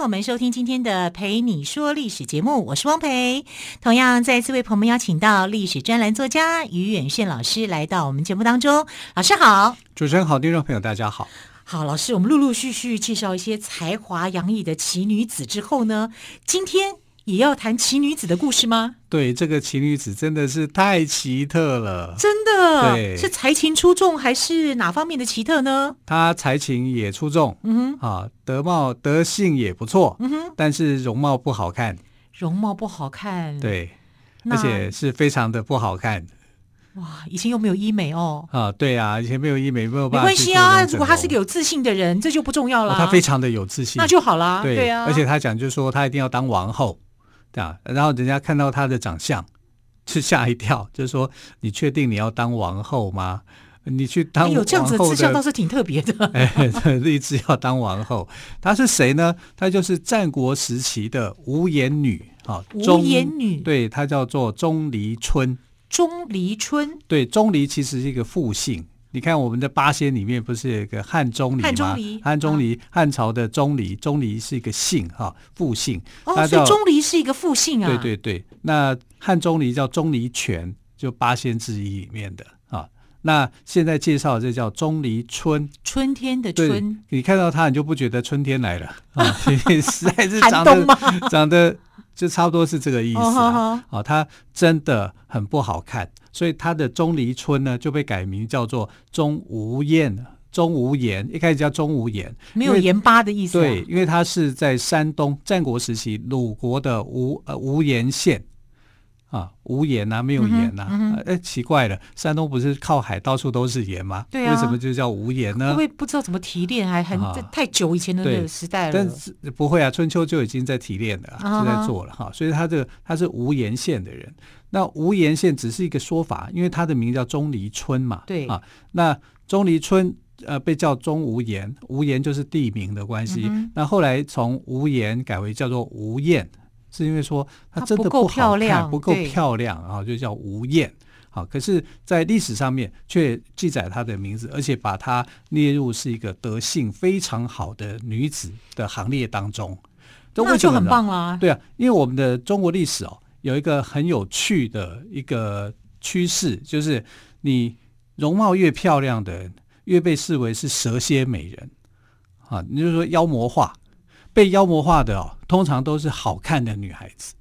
朋友们收听今天的《陪你说历史》节目，我是汪培。同样再次为朋友们邀请到历史专栏作家于远炫老师来到我们节目当中。老师好，主持人好，听众朋友大家好。好，老师，我们陆陆续续介绍一些才华洋溢的奇女子之后呢，今天也要谈奇女子的故事吗？对，这个奇女子真的是太奇特了，真的，对，是才情出众还是哪方面的奇特呢？她才情也出众，嗯哼，啊，德貌德性也不错，嗯哼，但是容貌不好看，容貌不好看，对，而且是非常的不好看。哇，以前又没有医美哦，啊，对啊，以前没有医美，没有办法。没关系啊，如果他是个有自信的人，这就不重要了。他非常的有自信，那就好啦。对，对啊，而且他讲就是说他一定要当王后。对啊，然后人家看到她的长相，是吓一跳，就是说：“你确定你要当王后吗？你去当王后的。”有这样子的志向倒是挺特别的。哎，立志要当王后，她是谁呢？她就是战国时期的无颜女啊，无颜女。对，她叫做钟离春。钟离春。对，钟离其实是一个复姓。你看我们的八仙里面不是有一个汉钟离吗？汉钟离，汉钟离，汉朝的钟离，钟离是一个姓哈，复姓。哦，所以钟离是一个复姓啊。对对对，那汉钟离叫钟离权，就八仙之一里面的啊。那现在介绍的这叫钟离春，春天的春。你看到他，你就不觉得春天来了啊？实在是长得长得就差不多是这个意思啊。啊，他真的很不好看。所以他的钟离村呢，就被改名叫做钟无艳。钟无艳一开始叫钟无艳，没有盐巴的意思。对，因为他是在山东战国时期鲁国的无呃无盐县啊，无盐啊，没有盐呐、啊。哎、嗯嗯欸，奇怪了，山东不是靠海，到处都是盐吗？对啊，为什么就叫无盐呢？不会不知道怎么提炼，还很、啊、太久以前的那个时代了。但是不会啊，春秋就已经在提炼了，就在做了哈、啊。所以他这个他是无盐县的人。那无盐县只是一个说法，因为他的名叫钟离春嘛。对啊，那钟离春呃被叫钟无盐，无盐就是地名的关系。嗯、那后来从无盐改为叫做无艳，是因为说它真的不好看，不够漂亮，不够漂亮啊，就叫无艳。好，可是，在历史上面却记载她的名字，而且把她列入是一个德性非常好的女子的行列当中。那就很棒啦。对啊，因为我们的中国历史哦。有一个很有趣的一个趋势，就是你容貌越漂亮的人，越被视为是蛇蝎美人啊。你就说妖魔化，被妖魔化的哦，通常都是好看的女孩子。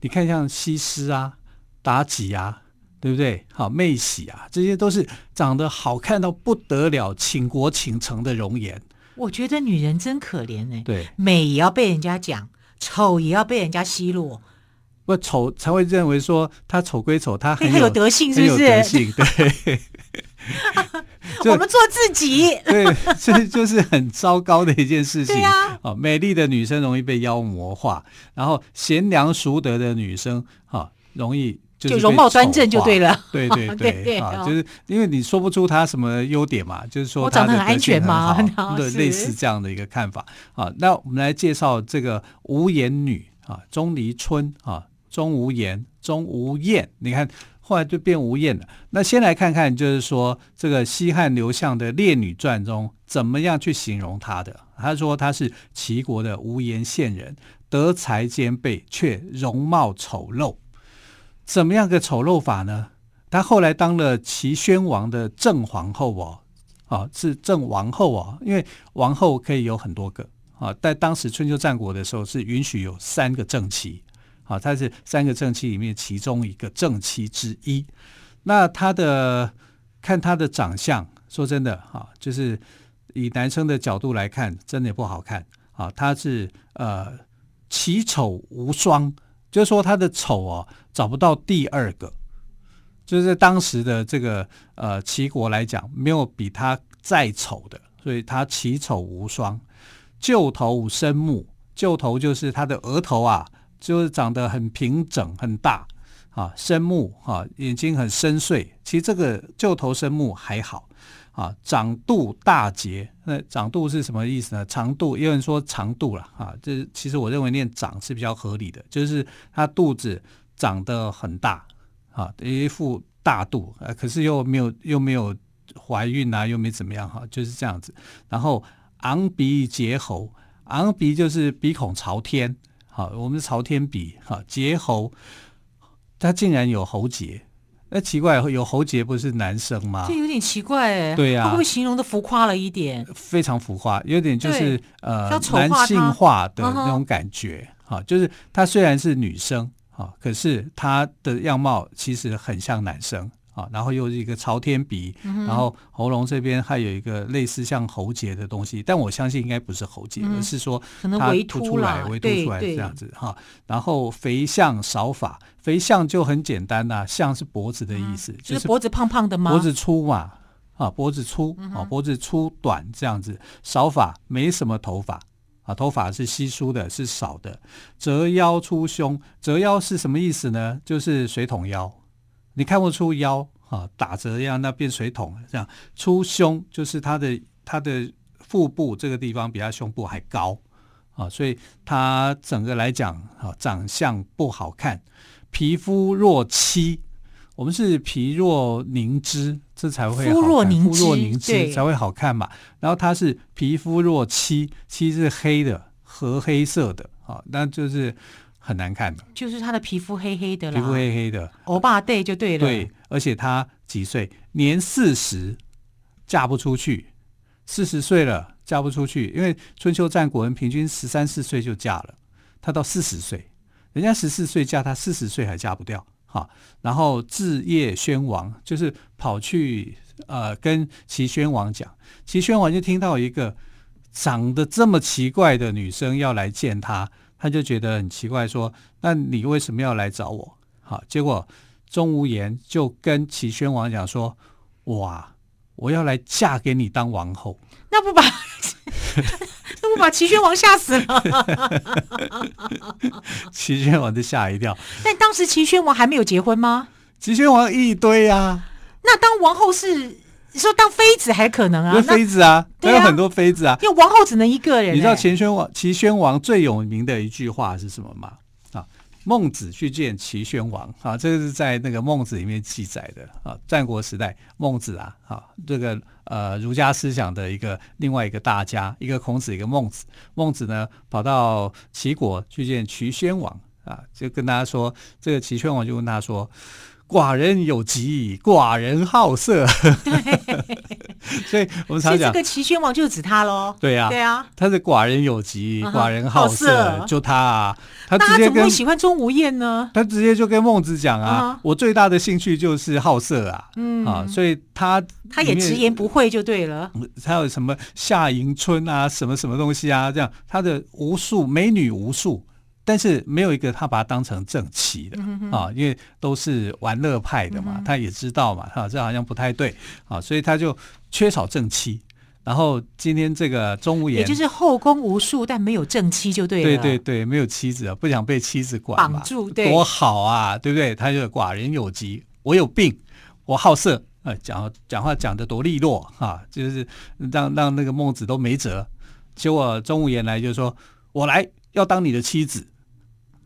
你看像西施啊、妲己啊，对不对？好，妹喜啊，这些都是长得好看到不得了、倾国倾城的容颜。我觉得女人真可怜哎，对，美也要被人家讲，丑也要被人家奚落。不丑才会认为说她丑归丑，她很有，有德性，是不是？德性对。我们做自己，对，这就是很糟糕的一件事情。对啊，哦，美丽的女生容易被妖魔化，然后贤良淑德的女生，哈、哦，容易就就容貌端正就对了。对对对，啊，就是因为你说不出她什么优点嘛，就是说我长得很安全嘛，对，类似这样的一个看法。啊，那我们来介绍这个无颜女啊，钟离春啊。钟无颜，钟无艳，你看后来就变无艳了。那先来看看，就是说这个西汉刘向的《列女传》中怎么样去形容她的？他说她是齐国的无颜县人，德才兼备，却容貌丑陋。怎么样个丑陋法呢？她后来当了齐宣王的正皇后哦，啊，是正王后啊，因为王后可以有很多个啊，在当时春秋战国的时候是允许有三个正妻。啊，他是三个正妻里面其中一个正妻之一。那他的看他的长相，说真的，哈，就是以男生的角度来看，真的也不好看。啊，他是呃奇丑无双，就是说他的丑哦找不到第二个，就是在当时的这个呃齐国来讲，没有比他再丑的，所以他奇丑无双。旧头生目，旧头就是他的额头啊。就是长得很平整很大，啊，深目啊，眼睛很深邃。其实这个旧头深目还好啊，长度大结。那长度是什么意思呢？长度，有人说长度了啊。这其实我认为念长是比较合理的，就是他肚子长得很大啊，一副大肚，啊，可是又没有又没有怀孕啊，又没怎么样哈，就是这样子。然后昂鼻结喉。昂鼻就是鼻孔朝天，好，我们是朝天鼻，哈，结喉，他竟然有喉结，那奇怪，有喉结不是男生吗？这有点奇怪哎，对呀、啊，会不会形容的浮夸了一点？非常浮夸，有点就是呃男性化的那种感觉，哈、uh 就是他虽然是女生，哈，可是他的样貌其实很像男生。啊，然后又是一个朝天鼻，嗯、然后喉咙这边还有一个类似像喉结的东西，但我相信应该不是喉结，嗯、而是说它凸出来，微凸出来这样子哈。然后肥相少法，肥相就很简单呐、啊，相是脖子的意思，嗯、就是脖子胖胖的吗？脖子粗嘛，啊，脖子粗啊，脖子粗短这样子，少法没什么头发啊，头发是稀疏的，是少的。折腰粗胸，折腰是什么意思呢？就是水桶腰。你看不出腰啊，打折一样，那变水桶这样。出胸就是他的他的腹部这个地方比他胸部还高啊，所以他整个来讲啊，长相不好看。皮肤若漆，我们是皮若凝脂，这才会好看。肤若凝脂，肤若凝脂才会好看嘛。然后他是皮肤若漆，漆是黑的，和黑色的啊，那就是。很难看的，就是他的皮肤黑黑的啦，皮肤黑黑的，欧巴对就对了。对，而且他几岁？年四十，嫁不出去。四十岁了，嫁不出去，因为春秋战国人平均十三四岁就嫁了，他到四十岁，人家十四岁嫁他，四十岁还嫁不掉。哈，然后至叶宣王就是跑去呃跟齐宣王讲，齐宣王就听到一个长得这么奇怪的女生要来见他。他就觉得很奇怪，说：“那你为什么要来找我？”好，结果钟无艳就跟齐宣王讲说：“哇，我要来嫁给你当王后。”那不把 那不把齐宣王吓死了？齐宣王就吓一跳。但当时齐宣王还没有结婚吗？齐宣王一堆啊。那当王后是？你说当妃子还可能啊？妃子啊，还有很多妃子啊。因为王后只能一个人。你知道齐宣王齐宣王最有名的一句话是什么吗？啊，孟子去见齐宣王啊，这个是在那个孟子里面记载的啊。战国时代，孟子啊，啊，这个呃儒家思想的一个另外一个大家，一个孔子，一个孟子。孟子呢跑到齐国去见齐宣王啊，就跟大家说，这个齐宣王就问他说。寡人有疾，寡人好色。对，所以我们常讲这个齐宣王就指他喽。对呀、啊，对啊，他是寡人有疾，寡人好色，好色就他啊。他怎么会喜欢钟无艳呢？他直接就跟孟子讲啊，我最大的兴趣就是好色啊。嗯啊，所以他他也直言不讳就对了。他有什么夏迎春啊，什么什么东西啊？这样他的无数美女无数。但是没有一个他把他当成正妻的啊，因为都是玩乐派的嘛，他也知道嘛，哈，这好像不太对啊，所以他就缺少正妻。然后今天这个钟无艳，也就是后宫无数，但没有正妻就对了。对对对，没有妻子啊，不想被妻子管，绑住，对，多好啊，对不对？他就寡人有疾，我有病，我好色，啊，讲讲话讲的多利落啊，就是让让那个孟子都没辙。结果钟无艳来就说：“我来要当你的妻子。”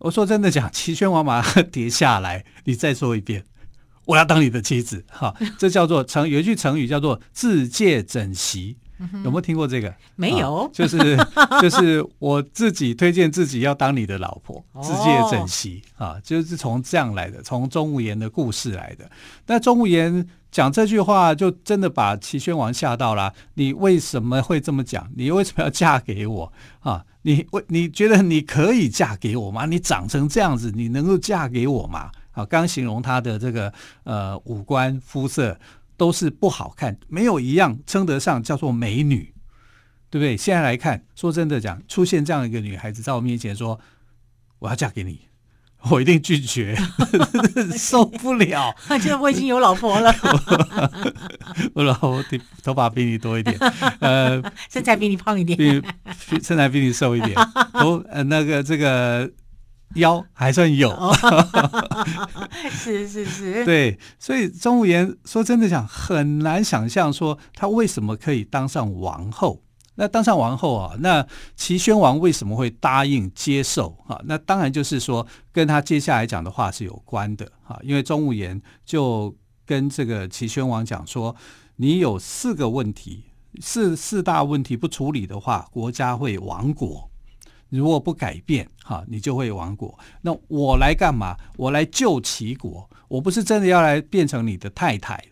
我说真的讲，齐宣王马上跌下来。你再说一遍，我要当你的妻子，哈，这叫做成有一句成语叫做自借枕席，有没有听过这个？没有，啊、就是就是我自己推荐自己要当你的老婆，自借枕席啊，就是从这样来的，从钟无艳的故事来的。那钟无艳讲这句话，就真的把齐宣王吓到了。你为什么会这么讲？你为什么要嫁给我啊？你为你觉得你可以嫁给我吗？你长成这样子，你能够嫁给我吗？啊，刚形容他的这个呃五官肤色都是不好看，没有一样称得上叫做美女，对不对？现在来看，说真的讲，出现这样一个女孩子在我面前说我要嫁给你，我一定拒绝，受不了。现在我已经有老婆了，我老婆头发比你多一点，呃，身材比你胖一点，比身材比你瘦一点，头呃那个这个腰还算有。是是 是，对，所以钟无艳说真的讲很难想象说他为什么可以当上王后。那当上王后啊，那齐宣王为什么会答应接受啊？那当然就是说跟他接下来讲的话是有关的啊，因为钟无艳就跟这个齐宣王讲说，你有四个问题，四四大问题不处理的话，国家会亡国。如果不改变哈，你就会亡国。那我来干嘛？我来救齐国。我不是真的要来变成你的太太，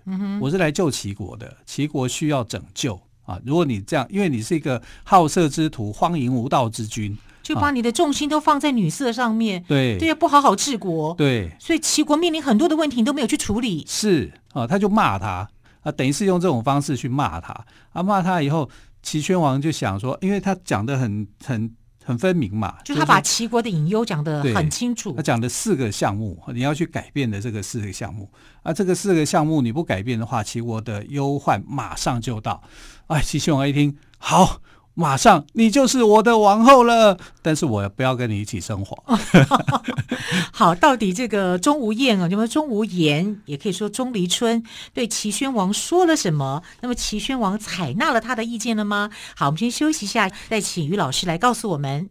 我是来救齐国的。齐国需要拯救。啊！如果你这样，因为你是一个好色之徒、荒淫无道之君，就把你的重心都放在女色上面。对对呀，不好好治国。对，所以齐国面临很多的问题，你都没有去处理。是啊，他就骂他啊，等于是用这种方式去骂他啊。骂他以后，齐宣王就想说，因为他讲的很很。很分明嘛，就他把齐国的隐忧讲得很清楚。他讲的四个项目，你要去改变的这个四个项目啊，这个四个项目你不改变的话，齐国的忧患马上就到。哎，齐宣王一听，好。马上，你就是我的王后了。但是我不要跟你一起生活。好，到底这个钟无艳啊，什么钟无艳，也可以说钟离春，对齐宣王说了什么？那么齐宣王采纳了他的意见了吗？好，我们先休息一下，再请于老师来告诉我们。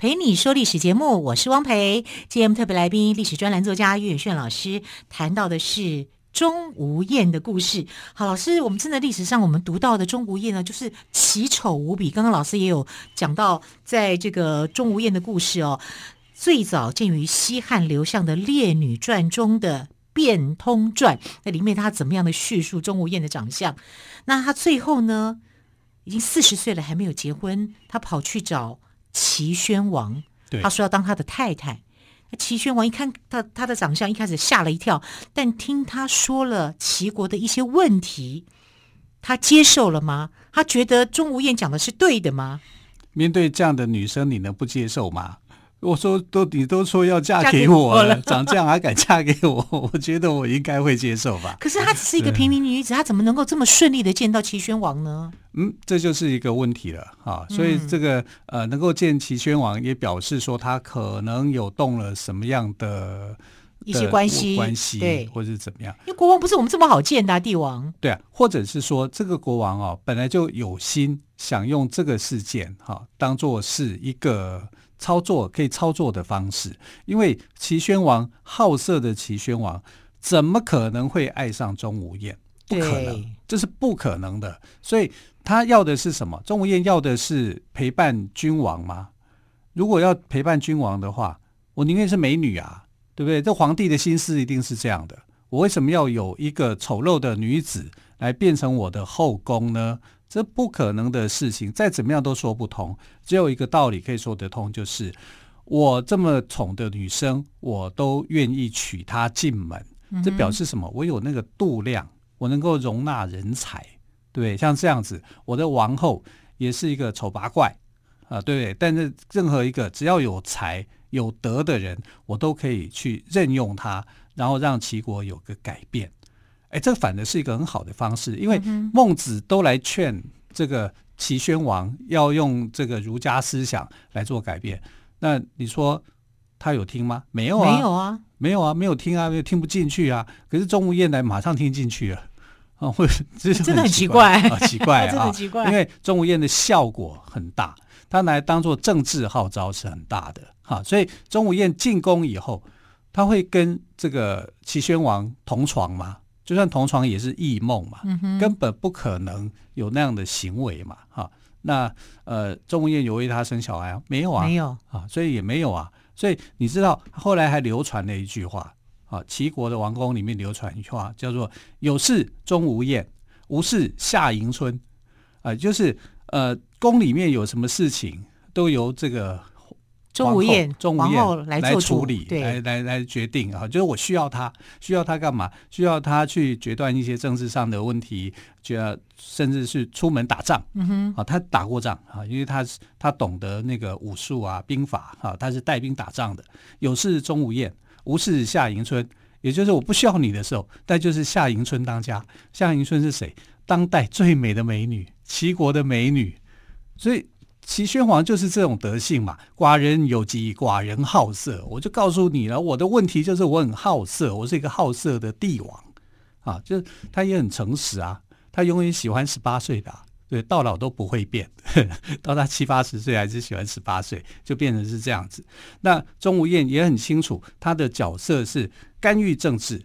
陪。你说历史节目，我是汪培。今天特别来宾，历史专栏作家岳远炫老师谈到的是钟无艳的故事。好，老师，我们真的历史上我们读到的钟无艳呢，就是奇丑无比。刚刚老师也有讲到，在这个钟无艳的故事哦，最早见于西汉刘向的《列女传》中的《变通传》，那里面他怎么样的叙述钟无艳的长相？那他最后呢，已经四十岁了还没有结婚，他跑去找。齐宣王，他说要当他的太太。齐宣王一看他他的长相，一开始吓了一跳，但听他说了齐国的一些问题，他接受了吗？他觉得钟无艳讲的是对的吗？面对这样的女生，你能不接受吗？我说都你都说要嫁给我了，长这样还敢嫁给我？我觉得我应该会接受吧。可是她只是一个平民女子，她怎么能够这么顺利的见到齐宣王呢？嗯，这就是一个问题了啊。所以这个呃，能够见齐宣王，也表示说他可能有动了什么样的一些关系关系，对，或者是怎么样？因为国王不是我们这么好见的啊，帝王。对啊，或者是说这个国王哦，本来就有心想用这个事件哈，当做是一个。操作可以操作的方式，因为齐宣王好色的齐宣王，怎么可能会爱上钟无艳？不可能，这是不可能的。所以他要的是什么？钟无艳要的是陪伴君王吗？如果要陪伴君王的话，我宁愿是美女啊，对不对？这皇帝的心思一定是这样的。我为什么要有一个丑陋的女子来变成我的后宫呢？这不可能的事情，再怎么样都说不通。只有一个道理可以说得通，就是我这么宠的女生，我都愿意娶她进门。这表示什么？我有那个度量，我能够容纳人才，对，像这样子，我的王后也是一个丑八怪啊，对。但是任何一个只要有才有德的人，我都可以去任用他，然后让齐国有个改变。哎，这反而是一个很好的方式，因为孟子都来劝这个齐宣王要用这个儒家思想来做改变。那你说他有听吗？没有啊，没有啊，没有啊，没有听啊，没有听不进去啊。可是钟无艳来马上听进去了 啊，会这 真的很奇怪啊，奇怪啊，真的奇怪。因为钟无艳的效果很大，他来当做政治号召是很大的哈。所以钟无艳进宫以后，他会跟这个齐宣王同床吗？就算同床也是异梦嘛，嗯，根本不可能有那样的行为嘛，哈。那呃，钟无艳有为他生小孩啊？没有啊，没有啊，所以也没有啊。所以你知道后来还流传了一句话啊，齐国的王宫里面流传一句话，叫做“有事钟无艳，无事夏迎春”，啊，就是呃，宫里面有什么事情都由这个。钟无艳，钟无艳来来处理，对，来来来决定啊！就是我需要他，需要他干嘛？需要他去决断一些政治上的问题，就要甚至是出门打仗。嗯哼，啊，他打过仗啊，因为他是他懂得那个武术啊、兵法啊，他是带兵打仗的。有事钟无艳，无事夏迎春，也就是我不需要你的时候，但就是夏迎春当家。夏迎春是谁？当代最美的美女，齐国的美女，所以。齐宣王就是这种德性嘛，寡人有疾，寡人好色。我就告诉你了，我的问题就是我很好色，我是一个好色的帝王啊。就是他也很诚实啊，他永远喜欢十八岁的啊，对，到老都不会变，到他七八十岁还是喜欢十八岁，就变成是这样子。那钟无艳也很清楚，他的角色是干预政治。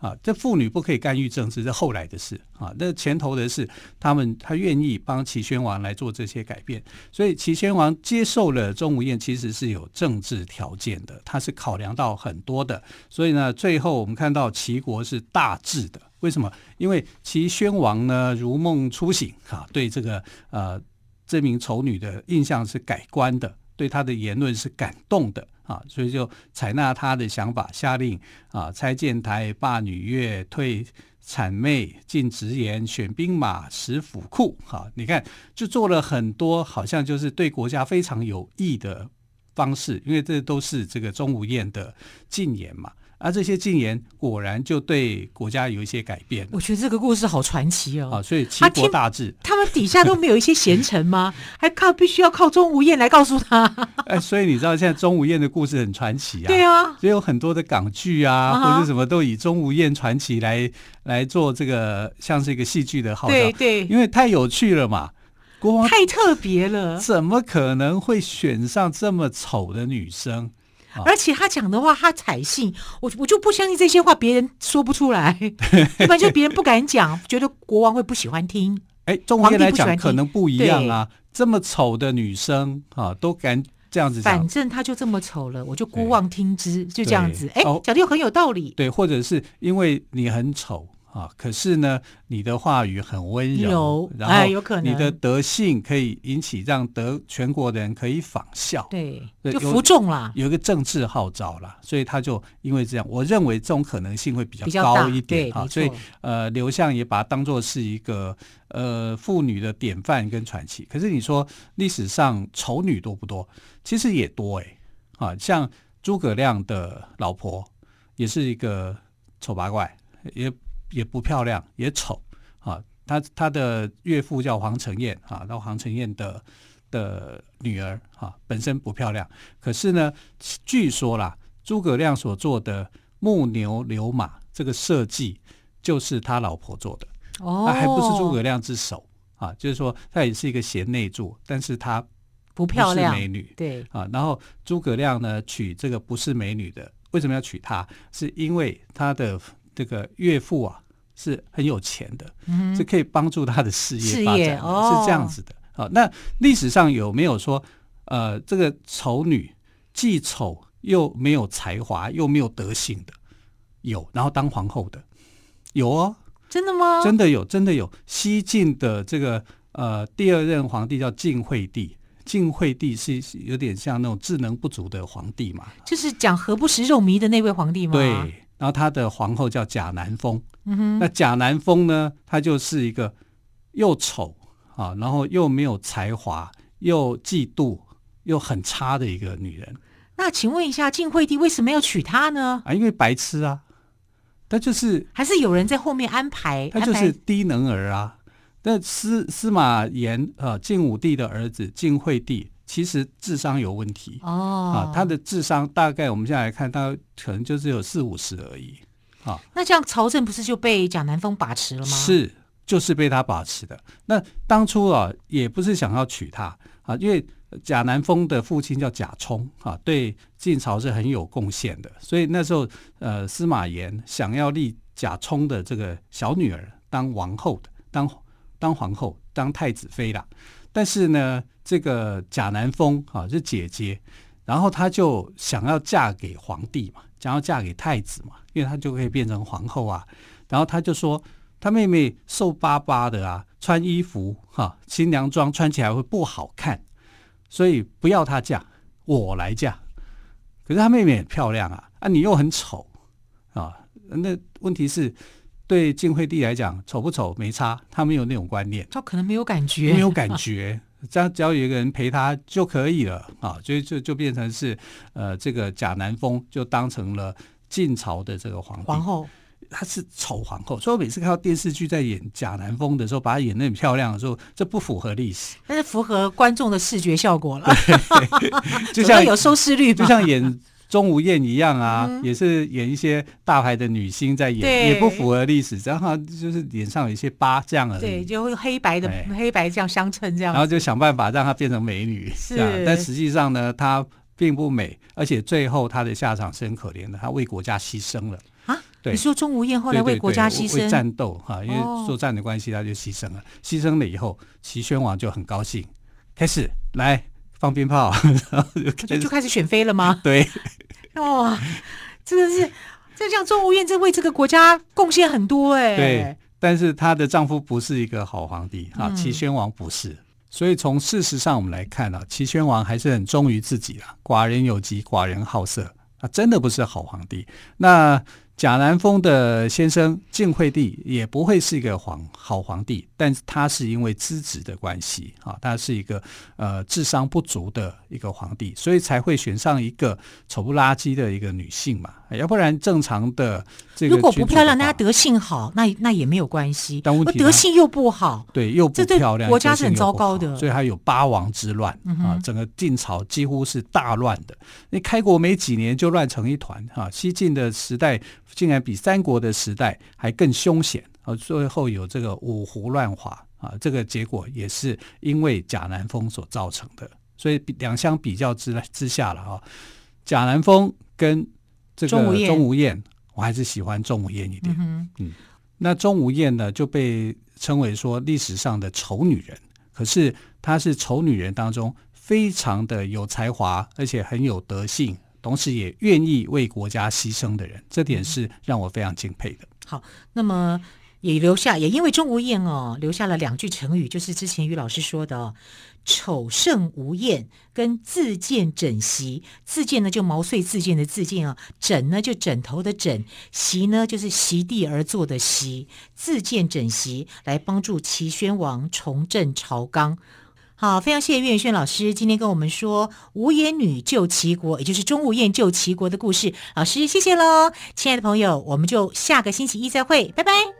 啊，这妇女不可以干预政治，是后来的事啊。那前头的事，他们他愿意帮齐宣王来做这些改变，所以齐宣王接受了钟无艳，其实是有政治条件的，他是考量到很多的。所以呢，最后我们看到齐国是大治的，为什么？因为齐宣王呢如梦初醒啊，对这个呃这名丑女的印象是改观的，对她的言论是感动的。啊，所以就采纳他的想法，下令啊，拆建台，罢女乐，退谄媚，进直言，选兵马，食府库。哈、啊，你看，就做了很多，好像就是对国家非常有益的方式，因为这都是这个钟无艳的禁言嘛。而这些禁言果然就对国家有一些改变。我觉得这个故事好传奇哦。啊，所以齐国大治，他们底下都没有一些贤臣吗？还靠必须要靠钟无艳来告诉他。哎，所以你知道现在钟无艳的故事很传奇啊。对啊，所以有很多的港剧啊，或者什么都以钟无艳传奇来来做这个像是一个戏剧的号召。对对，因为太有趣了嘛，国王太特别了，怎么可能会选上这么丑的女生？而且他讲的话，他采信，我我就不相信这些话别人说不出来，一般就别人不敢讲，觉得国王会不喜欢听。哎，钟无艳来讲可能不一样啊，这么丑的女生啊，都敢这样子讲。反正她就这么丑了，我就姑妄听之，就这样子。哎，讲的又很有道理。对，或者是因为你很丑。啊，可是呢，你的话语很温柔，然后有可能你的德性可以引起让德全国的人可以仿效，对，就服众啦，有一个政治号召了，所以他就因为这样，我认为这种可能性会比较高一点啊，所以呃，刘向也把它当做是一个呃妇女的典范跟传奇。可是你说历史上丑女多不多？其实也多哎、欸，啊，像诸葛亮的老婆也是一个丑八怪，也。也不漂亮，也丑啊！他他的岳父叫黄承彦啊，然后黄承彦的的女儿啊，本身不漂亮，可是呢，据说啦，诸葛亮所做的木牛流马这个设计，就是他老婆做的哦，还不是诸葛亮之手啊，就是说他也是一个贤内助，但是他不漂亮，是美女对啊。然后诸葛亮呢，娶这个不是美女的，为什么要娶她？是因为他的。这个岳父啊是很有钱的，嗯、是可以帮助他的事业发展，哦、是这样子的。好，那历史上有没有说，呃，这个丑女既丑又没有才华又没有德行的？有，然后当皇后的有哦，真的吗？真的有，真的有。西晋的这个呃第二任皇帝叫晋惠帝，晋惠帝是有点像那种智能不足的皇帝嘛，就是讲何不食肉糜的那位皇帝吗？对。然后他的皇后叫贾南风，嗯、哼那贾南风呢，他就是一个又丑啊，然后又没有才华，又嫉妒，又很差的一个女人。那请问一下，晋惠帝为什么要娶她呢？啊，因为白痴啊，他就是还是有人在后面安排，他就是低能儿啊。那司司马炎啊，晋武帝的儿子晋惠帝。其实智商有问题哦，啊，他的智商大概我们现在来看，他可能就只有四五十而已，啊，那这样朝政不是就被贾南风把持了吗？是，就是被他把持的。那当初啊，也不是想要娶她啊，因为贾南风的父亲叫贾充啊，对晋朝是很有贡献的，所以那时候呃，司马炎想要立贾充的这个小女儿当王后的，当当皇后，当太子妃啦。但是呢，这个贾南风啊是姐姐，然后她就想要嫁给皇帝嘛，想要嫁给太子嘛，因为她就可以变成皇后啊。然后她就说，她妹妹瘦巴巴的啊，穿衣服哈、啊，新娘装穿起来会不好看，所以不要她嫁，我来嫁。可是她妹妹很漂亮啊，啊，你又很丑啊。那问题是，对晋惠帝来讲，丑不丑没差，他没有那种观念，他可能没有感觉，没有感觉，这样只要有一个人陪他就可以了啊，所以就就变成是呃，这个贾南风就当成了晋朝的这个皇帝。皇后，她是丑皇后，所以我每次看到电视剧在演贾南风的时候，把她演得很漂亮的时候，这不符合历史，但是符合观众的视觉效果了，就像有收视率，就像演。钟无艳一样啊，嗯、也是演一些大牌的女星在演，对也不符合历史，然后就是脸上有一些疤这样而已。对，就会黑白的黑白这样相衬这样。然后就想办法让她变成美女，是这样。但实际上呢，她并不美，而且最后她的下场是很可怜的，她为国家牺牲了啊。对，你说钟无艳后来为国家牺牲，为战斗哈，因为作战的关系，她就牺牲了。哦、牺牲了以后，齐宣王就很高兴，开始来放鞭炮，然后就开始就开始选妃了吗？对。哇，真的是，这像钟无艳这为这个国家贡献很多哎。对，但是她的丈夫不是一个好皇帝啊，齐宣王不是。所以从事实上我们来看啊，齐宣王还是很忠于自己啊，寡人有疾，寡人好色啊，真的不是好皇帝。那。贾南风的先生晋惠帝也不会是一个皇好皇帝，但是他是因为资质的关系啊，他是一个呃智商不足的一个皇帝，所以才会选上一个丑不拉几的一个女性嘛，要不然正常的这个如果不漂亮，那他德性好，那那也没有关系。但问题德性又不好，对，又不漂亮，国家是很糟糕的，所以还有八王之乱啊，整个晋朝几乎是大乱的。你开国没几年就乱成一团哈，西晋的时代。竟然比三国的时代还更凶险啊！最后有这个五胡乱华啊，这个结果也是因为贾南风所造成的。所以两相比较之之下了啊，贾南风跟这个钟无艳，我还是喜欢钟无艳一点。嗯，嗯，那钟无艳呢就被称为说历史上的丑女人，可是她是丑女人当中非常的有才华，而且很有德性。同时也愿意为国家牺牲的人，这点是让我非常敬佩的。好，那么也留下，也因为钟无艳哦，留下了两句成语，就是之前于老师说的哦，“丑胜无艳”跟“自荐枕席”。自荐呢，就毛遂自荐的自荐啊；枕呢，就枕头的枕；席呢，就是席地而坐的席。自荐枕席来帮助齐宣王重振朝纲。好，非常谢谢岳云轩老师今天跟我们说无颜女救齐国，也就是钟无艳救齐国的故事。老师，谢谢喽，亲爱的朋友，我们就下个星期一再会，拜拜。